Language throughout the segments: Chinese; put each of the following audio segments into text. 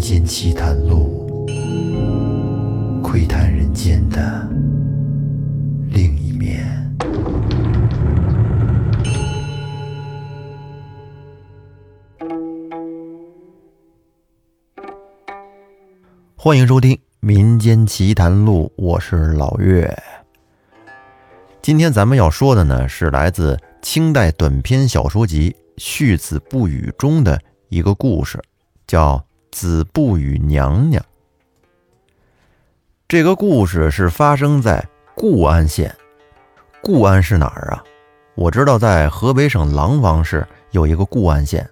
间奇谈录，窥探人间的另一面。欢迎收听《民间奇谈录》，我是老岳。今天咱们要说的呢，是来自清代短篇小说集《续子不语》中的一个故事，叫《子不语娘娘》。这个故事是发生在固安县。固安是哪儿啊？我知道在河北省廊坊市有一个固安县，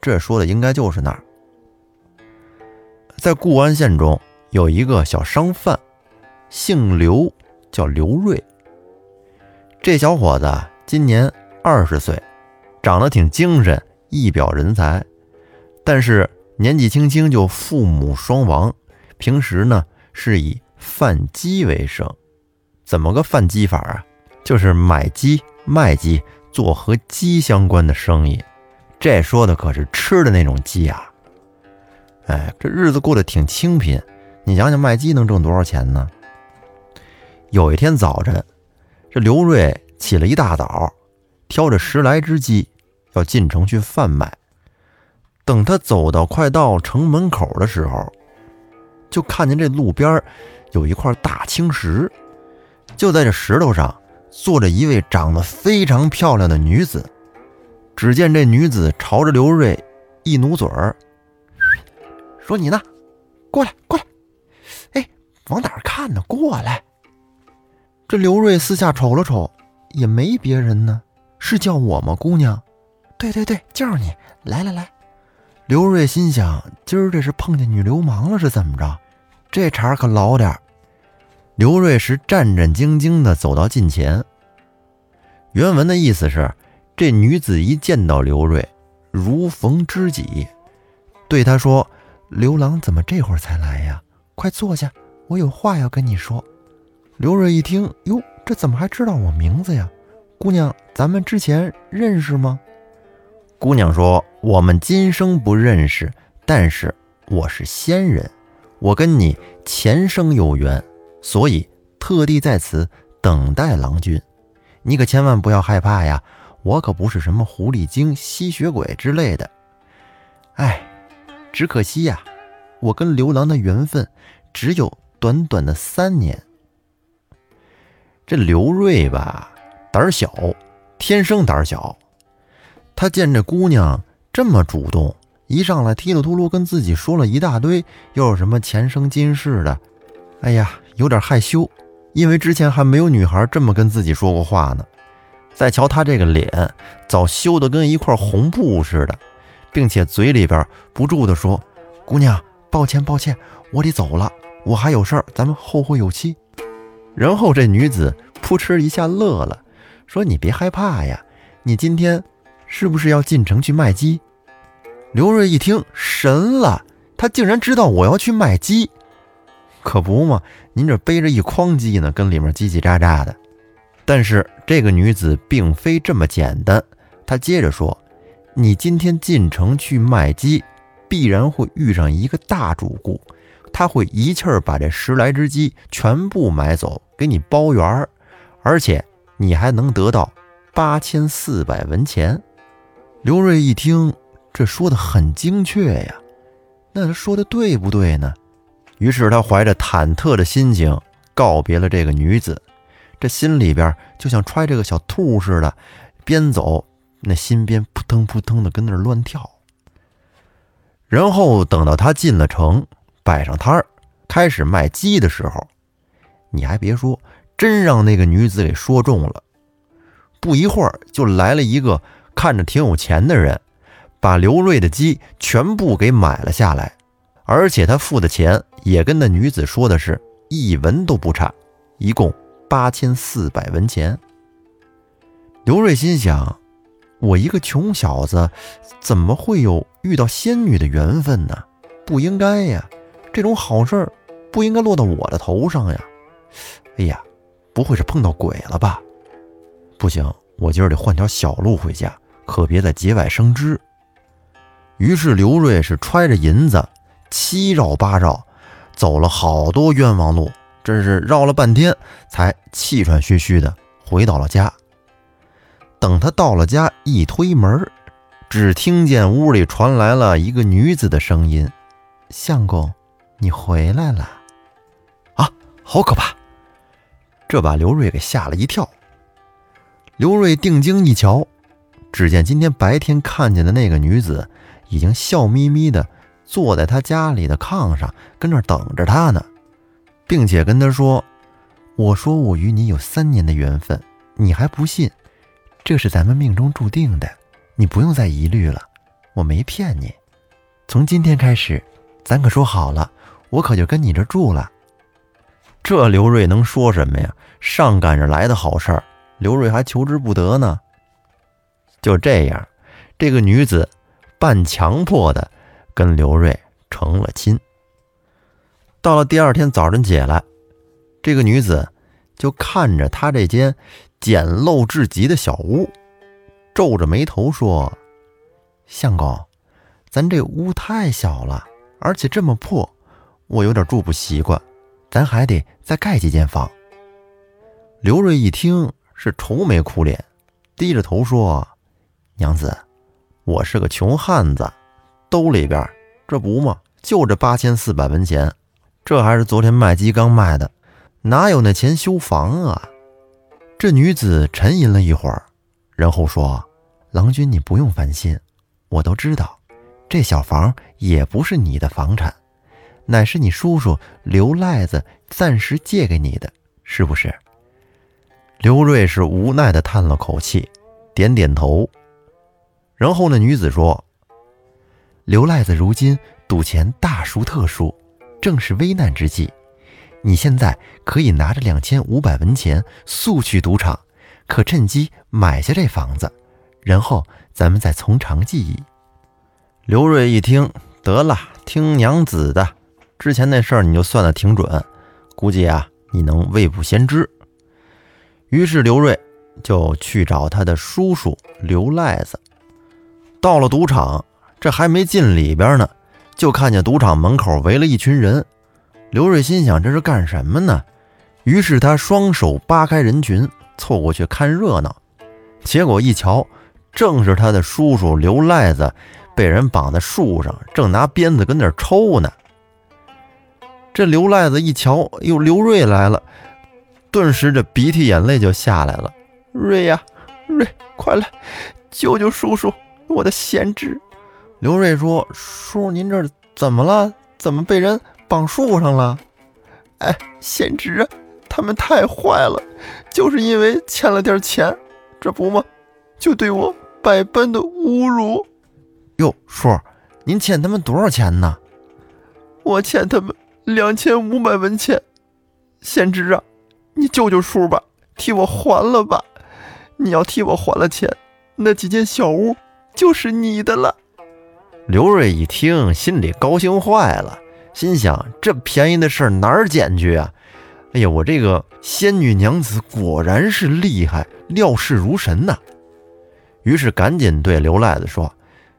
这说的应该就是那儿。在固安县中有一个小商贩，姓刘，叫刘瑞。这小伙子今年二十岁，长得挺精神，一表人才。但是年纪轻轻就父母双亡，平时呢是以贩鸡为生。怎么个贩鸡法啊？就是买鸡卖鸡，做和鸡相关的生意。这说的可是吃的那种鸡啊！哎，这日子过得挺清贫。你想想，卖鸡能挣多少钱呢？有一天早晨，这刘瑞起了一大早，挑着十来只鸡要进城去贩卖。等他走到快到城门口的时候，就看见这路边有一块大青石，就在这石头上坐着一位长得非常漂亮的女子。只见这女子朝着刘瑞一努嘴儿。说你呢，过来，过来，哎，往哪儿看呢？过来。这刘瑞四下瞅了瞅，也没别人呢，是叫我吗，姑娘？对对对，就是你。来来来。刘瑞心想，今儿这是碰见女流氓了，是怎么着？这茬可老点儿。刘瑞是战战兢兢地走到近前。原文的意思是，这女子一见到刘瑞，如逢知己，对他说。刘郎怎么这会儿才来呀？快坐下，我有话要跟你说。刘瑞一听，哟，这怎么还知道我名字呀？姑娘，咱们之前认识吗？姑娘说：“我们今生不认识，但是我是仙人，我跟你前生有缘，所以特地在此等待郎君。你可千万不要害怕呀，我可不是什么狐狸精、吸血鬼之类的。哎。”只可惜呀，我跟刘郎的缘分只有短短的三年。这刘瑞吧，胆小，天生胆小。他见这姑娘这么主动，一上来踢了秃噜跟自己说了一大堆，又有什么前生今世的，哎呀，有点害羞，因为之前还没有女孩这么跟自己说过话呢。再瞧他这个脸，早羞得跟一块红布似的。并且嘴里边不住地说：“姑娘，抱歉抱歉，我得走了，我还有事儿，咱们后会有期。”然后这女子扑哧一下乐了，说：“你别害怕呀，你今天是不是要进城去卖鸡？”刘瑞一听神了，他竟然知道我要去卖鸡，可不嘛，您这背着一筐鸡呢，跟里面叽叽喳喳的。但是这个女子并非这么简单，她接着说。你今天进城去卖鸡，必然会遇上一个大主顾，他会一气儿把这十来只鸡全部买走，给你包圆儿，而且你还能得到八千四百文钱。刘瑞一听，这说的很精确呀，那他说的对不对呢？于是他怀着忐忑的心情告别了这个女子，这心里边就像揣着个小兔似的，边走。那心边扑腾扑腾的跟那乱跳，然后等到他进了城，摆上摊儿，开始卖鸡的时候，你还别说，真让那个女子给说中了。不一会儿，就来了一个看着挺有钱的人，把刘瑞的鸡全部给买了下来，而且他付的钱也跟那女子说的是一文都不差，一共八千四百文钱。刘瑞心想。我一个穷小子，怎么会有遇到仙女的缘分呢？不应该呀，这种好事不应该落到我的头上呀！哎呀，不会是碰到鬼了吧？不行，我今儿得换条小路回家，可别在节外生枝。于是刘瑞是揣着银子七绕八绕，走了好多冤枉路，真是绕了半天，才气喘吁吁的回到了家。等他到了家，一推门，只听见屋里传来了一个女子的声音：“相公，你回来了。”啊，好可怕！这把刘瑞给吓了一跳。刘瑞定睛一瞧，只见今天白天看见的那个女子，已经笑眯眯的坐在他家里的炕上，跟那儿等着他呢，并且跟他说：“我说我与你有三年的缘分，你还不信？”这是咱们命中注定的，你不用再疑虑了，我没骗你。从今天开始，咱可说好了，我可就跟你这住了。这刘瑞能说什么呀？上赶着来的好事儿，刘瑞还求之不得呢。就这样，这个女子半强迫的跟刘瑞成了亲。到了第二天早晨起来，这个女子就看着他这间。简陋至极的小屋，皱着眉头说：“相公，咱这屋太小了，而且这么破，我有点住不习惯。咱还得再盖几间房。”刘瑞一听是愁眉苦脸，低着头说：“娘子，我是个穷汉子，兜里边这不嘛，就这八千四百文钱，这还是昨天卖鸡刚卖的，哪有那钱修房啊？”这女子沉吟了一会儿，然后说：“郎君，你不用烦心，我都知道，这小房也不是你的房产，乃是你叔叔刘赖子暂时借给你的，是不是？”刘瑞是无奈的叹了口气，点点头。然后那女子说：“刘赖子如今赌钱大输特输，正是危难之际。”你现在可以拿着两千五百文钱速去赌场，可趁机买下这房子，然后咱们再从长计议。刘瑞一听，得了，听娘子的，之前那事儿你就算的挺准，估计啊你能未卜先知。于是刘瑞就去找他的叔叔刘赖子。到了赌场，这还没进里边呢，就看见赌场门口围了一群人。刘瑞心想：“这是干什么呢？”于是他双手扒开人群，凑过去看热闹。结果一瞧，正是他的叔叔刘赖子被人绑在树上，正拿鞭子跟那儿抽呢。这刘赖子一瞧，哟，刘瑞来了，顿时这鼻涕眼泪就下来了。瑞呀，瑞，快来救救叔叔，我的贤侄！刘瑞说：“叔，您这怎么了？怎么被人？”绑树上了，哎，贤侄啊，他们太坏了，就是因为欠了点钱，这不吗？就对我百般的侮辱。哟，叔，您欠他们多少钱呢？我欠他们两千五百文钱。贤侄啊，你救救叔吧，替我还了吧。你要替我还了钱，那几间小屋就是你的了。刘瑞一听，心里高兴坏了。心想：这便宜的事儿哪儿捡去啊？哎呀，我这个仙女娘子果然是厉害，料事如神呐！于是赶紧对刘赖子说：“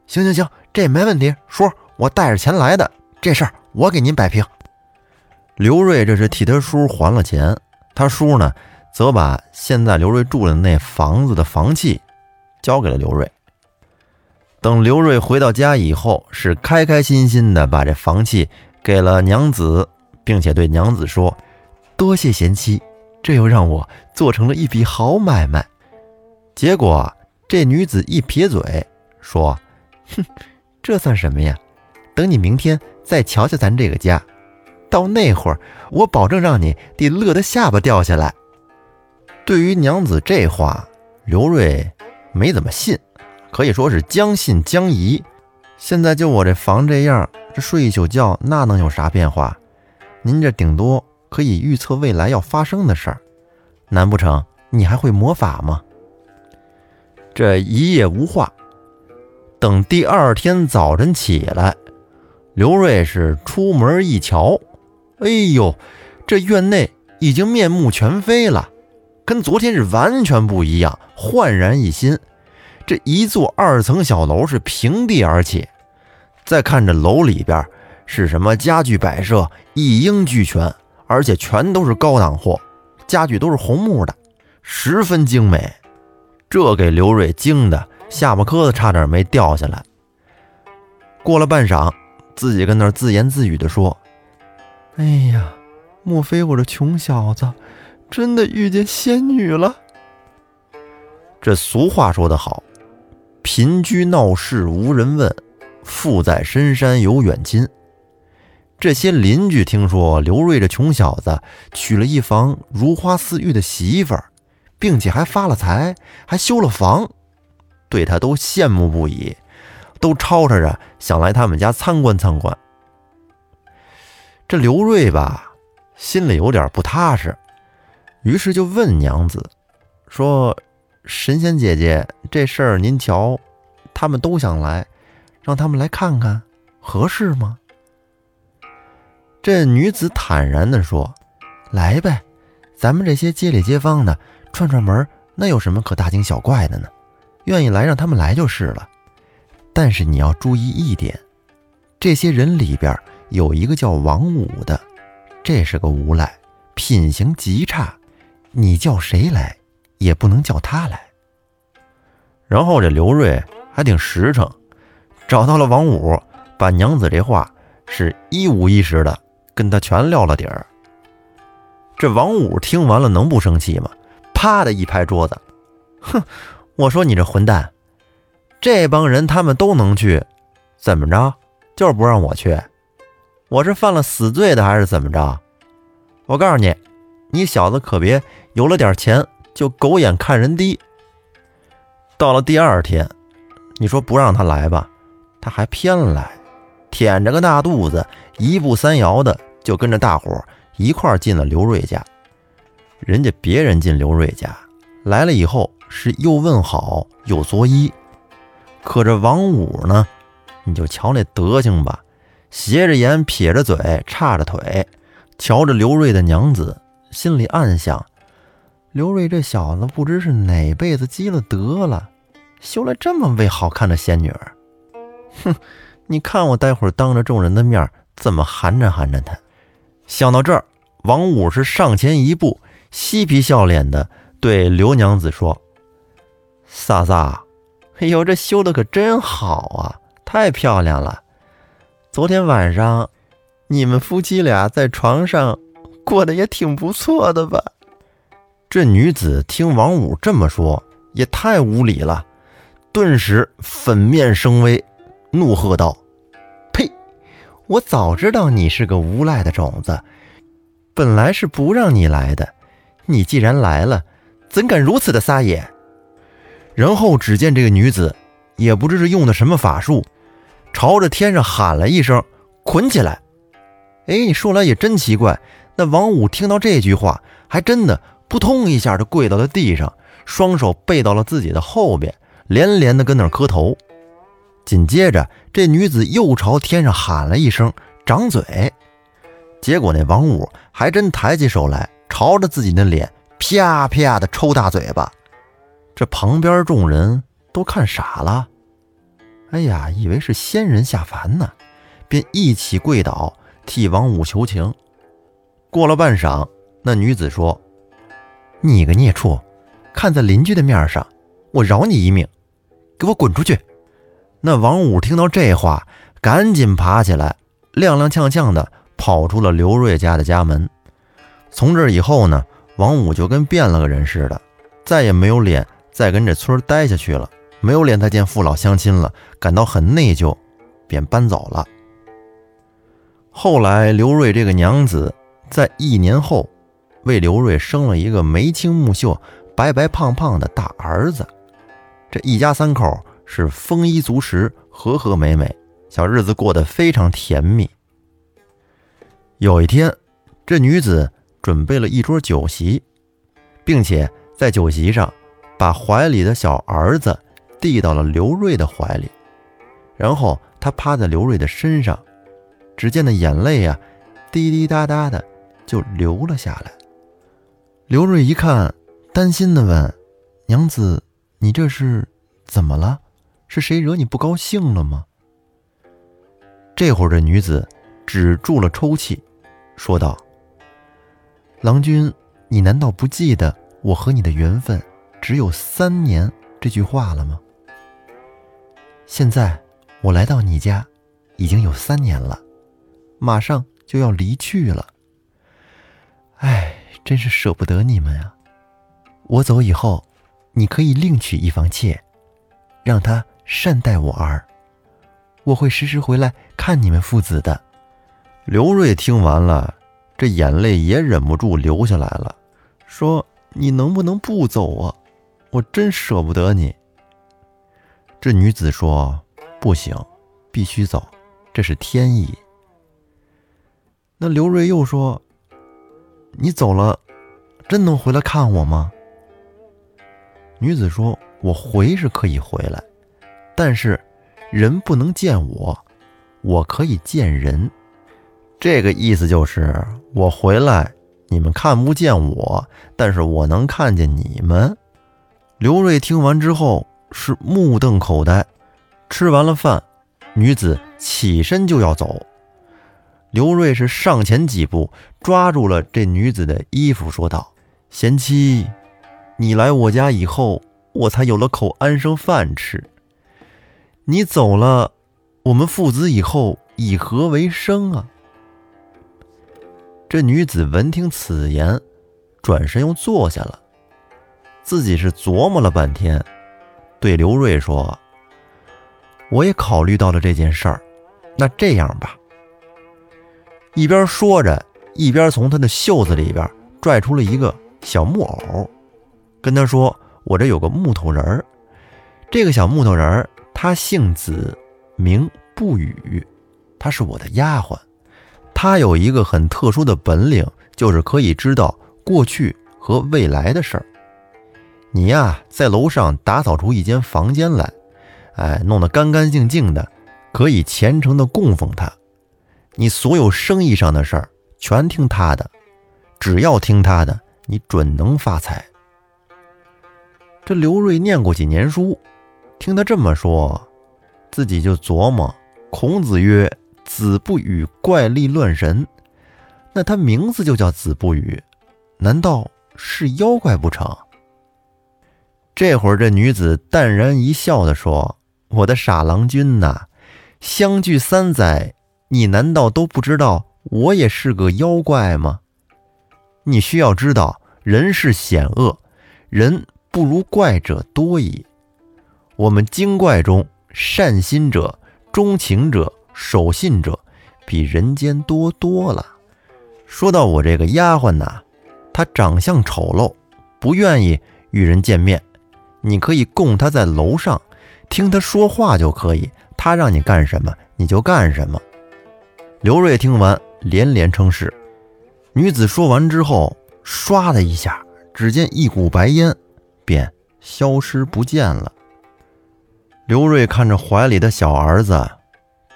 行行行，这没问题，叔，我带着钱来的，这事儿我给您摆平。”刘瑞这是替他叔还了钱，他叔呢，则把现在刘瑞住的那房子的房契交给了刘瑞。等刘瑞回到家以后，是开开心心的把这房契。给了娘子，并且对娘子说：“多谢贤妻，这又让我做成了一笔好买卖。”结果这女子一撇嘴说：“哼，这算什么呀？等你明天再瞧瞧咱这个家，到那会儿我保证让你得乐得下巴掉下来。”对于娘子这话，刘瑞没怎么信，可以说是将信将疑。现在就我这房这样。这睡一宿觉，那能有啥变化？您这顶多可以预测未来要发生的事儿，难不成你还会魔法吗？这一夜无话。等第二天早晨起来，刘瑞是出门一瞧，哎呦，这院内已经面目全非了，跟昨天是完全不一样，焕然一新。这一座二层小楼是平地而起。再看这楼里边，是什么家具摆设一应俱全，而且全都是高档货，家具都是红木的，十分精美。这给刘瑞惊的下巴磕子差点没掉下来。过了半晌，自己跟那自言自语的说：“哎呀，莫非我这穷小子真的遇见仙女了？”这俗话说得好：“贫居闹市无人问，富在深山有远亲。”这些邻居听说刘瑞这穷小子娶了一房如花似玉的媳妇儿，并且还发了财，还修了房，对他都羡慕不已。都吵吵着想来他们家参观参观。这刘瑞吧，心里有点不踏实，于是就问娘子说：“神仙姐姐，这事儿您瞧，他们都想来，让他们来看看，合适吗？”这女子坦然地说：“来呗，咱们这些街里街坊的串串门，那有什么可大惊小怪的呢？愿意来，让他们来就是了。”但是你要注意一点，这些人里边有一个叫王五的，这是个无赖，品行极差，你叫谁来也不能叫他来。然后这刘瑞还挺实诚，找到了王五，把娘子这话是一五一十的跟他全撂了底儿。这王五听完了能不生气吗？啪的一拍桌子，哼，我说你这混蛋！这帮人他们都能去，怎么着？就是不让我去，我是犯了死罪的还是怎么着？我告诉你，你小子可别有了点钱就狗眼看人低。到了第二天，你说不让他来吧，他还偏来，舔着个大肚子，一步三摇的就跟着大伙一块进了刘瑞家。人家别人进刘瑞家来了以后，是又问好又作揖。可这王五呢，你就瞧那德行吧，斜着眼，撇着嘴，叉着腿，瞧着刘瑞的娘子，心里暗想：刘瑞这小子不知是哪辈子积了德了，修了这么位好看的仙女儿。哼，你看我待会儿当着众人的面怎么寒碜寒碜他。想到这儿，王五是上前一步，嬉皮笑脸的对刘娘子说：“嫂嫂。”哎呦，这修的可真好啊，太漂亮了！昨天晚上你们夫妻俩在床上过得也挺不错的吧？这女子听王五这么说，也太无礼了，顿时粉面生威，怒喝道：“呸！我早知道你是个无赖的种子，本来是不让你来的，你既然来了，怎敢如此的撒野？”然后只见这个女子，也不知是用的什么法术，朝着天上喊了一声：“捆起来！”哎，你说来也真奇怪，那王五听到这句话，还真的扑通一下就跪到了地上，双手背到了自己的后边，连连的跟那磕头。紧接着，这女子又朝天上喊了一声：“掌嘴！”结果那王五还真抬起手来，朝着自己的脸啪啪的抽大嘴巴。这旁边众人都看傻了，哎呀，以为是仙人下凡呢，便一起跪倒替王五求情。过了半晌，那女子说：“你个孽畜，看在邻居的面上，我饶你一命，给我滚出去！”那王五听到这话，赶紧爬起来，踉踉跄跄的跑出了刘瑞家的家门。从这以后呢，王五就跟变了个人似的，再也没有脸。再跟这村待下去了，没有脸再见父老乡亲了，感到很内疚，便搬走了。后来刘瑞这个娘子在一年后，为刘瑞生了一个眉清目秀、白白胖胖的大儿子。这一家三口是丰衣足食、和和美美，小日子过得非常甜蜜。有一天，这女子准备了一桌酒席，并且在酒席上。把怀里的小儿子递到了刘瑞的怀里，然后她趴在刘瑞的身上，只见那眼泪呀，滴滴答答的就流了下来。刘瑞一看，担心的问：“娘子，你这是怎么了？是谁惹你不高兴了吗？”这会儿这女子止住了抽泣，说道：“郎君，你难道不记得我和你的缘分只有三年这句话了吗？现在我来到你家，已经有三年了，马上就要离去了。哎，真是舍不得你们呀！我走以后，你可以另娶一房妾，让她善待我儿。我会时时回来看你们父子的。”刘瑞听完了，这眼泪也忍不住流下来了，说：“你能不能不走啊？我真舍不得你。”这女子说：“不行，必须走，这是天意。”那刘瑞又说：“你走了，真能回来看我吗？”女子说：“我回是可以回来，但是人不能见我，我可以见人。”这个意思就是，我回来，你们看不见我，但是我能看见你们。刘瑞听完之后是目瞪口呆。吃完了饭，女子起身就要走，刘瑞是上前几步，抓住了这女子的衣服，说道：“贤妻，你来我家以后，我才有了口安生饭吃。你走了，我们父子以后以何为生啊？”这女子闻听此言，转身又坐下了。自己是琢磨了半天，对刘瑞说：“我也考虑到了这件事儿，那这样吧。”一边说着，一边从他的袖子里边拽出了一个小木偶，跟他说：“我这有个木头人儿，这个小木头人儿，他姓子，名不语，他是我的丫鬟。”他有一个很特殊的本领，就是可以知道过去和未来的事儿。你呀，在楼上打扫出一间房间来，哎，弄得干干净净的，可以虔诚的供奉他。你所有生意上的事儿全听他的，只要听他的，你准能发财。这刘瑞念过几年书，听他这么说，自己就琢磨：孔子曰。子不语怪力乱神，那他名字就叫子不语，难道是妖怪不成？这会儿这女子淡然一笑的说：“我的傻郎君呐，相聚三载，你难道都不知道我也是个妖怪吗？你需要知道，人世险恶，人不如怪者多矣。我们精怪中，善心者、钟情者。”守信者比人间多多了。说到我这个丫鬟呐，她长相丑陋，不愿意与人见面。你可以供她在楼上，听她说话就可以。她让你干什么，你就干什么。刘瑞听完连连称是。女子说完之后，唰的一下，只见一股白烟便消失不见了。刘瑞看着怀里的小儿子。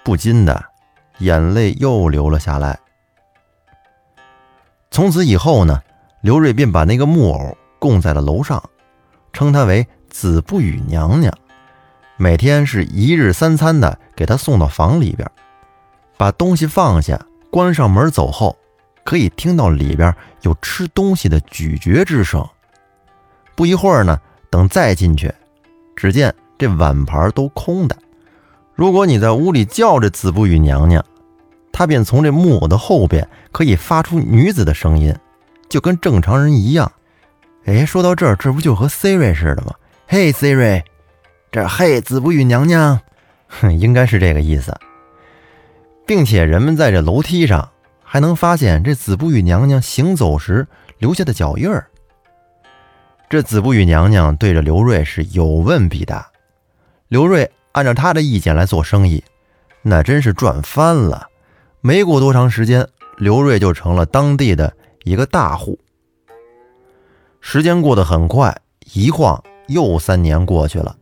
不禁的眼泪又流了下来。从此以后呢，刘瑞便把那个木偶供在了楼上，称她为子不语娘娘，每天是一日三餐的给她送到房里边，把东西放下，关上门走后，可以听到里边有吃东西的咀嚼之声。不一会儿呢，等再进去，只见这碗盘都空的。如果你在屋里叫着子不语娘娘，她便从这木偶的后边可以发出女子的声音，就跟正常人一样。哎，说到这儿，这不就和 Siri 似的吗？嘿，Siri，这嘿子不语娘娘，哼，应该是这个意思。并且人们在这楼梯上还能发现这子不语娘娘行走时留下的脚印儿。这子不语娘娘对着刘瑞是有问必答，刘瑞。按照他的意见来做生意，那真是赚翻了。没过多长时间，刘瑞就成了当地的一个大户。时间过得很快，一晃又三年过去了。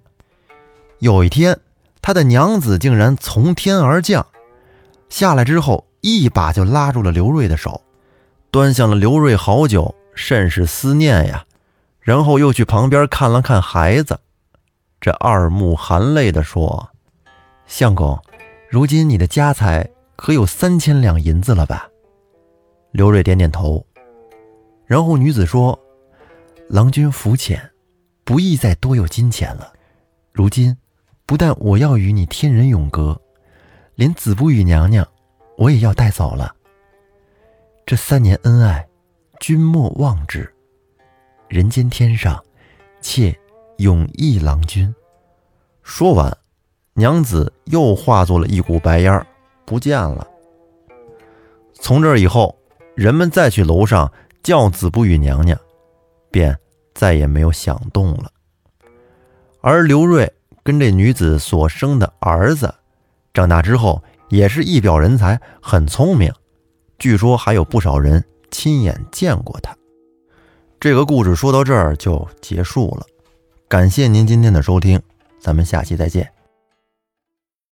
有一天，他的娘子竟然从天而降，下来之后，一把就拉住了刘瑞的手，端详了刘瑞好久，甚是思念呀。然后又去旁边看了看孩子。这二目含泪地说：“相公，如今你的家财可有三千两银子了吧？刘瑞点点头。然后女子说：“郎君浮浅，不宜再多有金钱了。如今，不但我要与你天人永隔，连子不语娘娘，我也要带走了。这三年恩爱，君莫忘之。人间天上，妾永忆郎君。”说完，娘子又化作了一股白烟儿，不见了。从这以后，人们再去楼上叫子不语娘娘，便再也没有响动了。而刘瑞跟这女子所生的儿子，长大之后也是一表人才，很聪明，据说还有不少人亲眼见过他。这个故事说到这儿就结束了，感谢您今天的收听。咱们下期再见。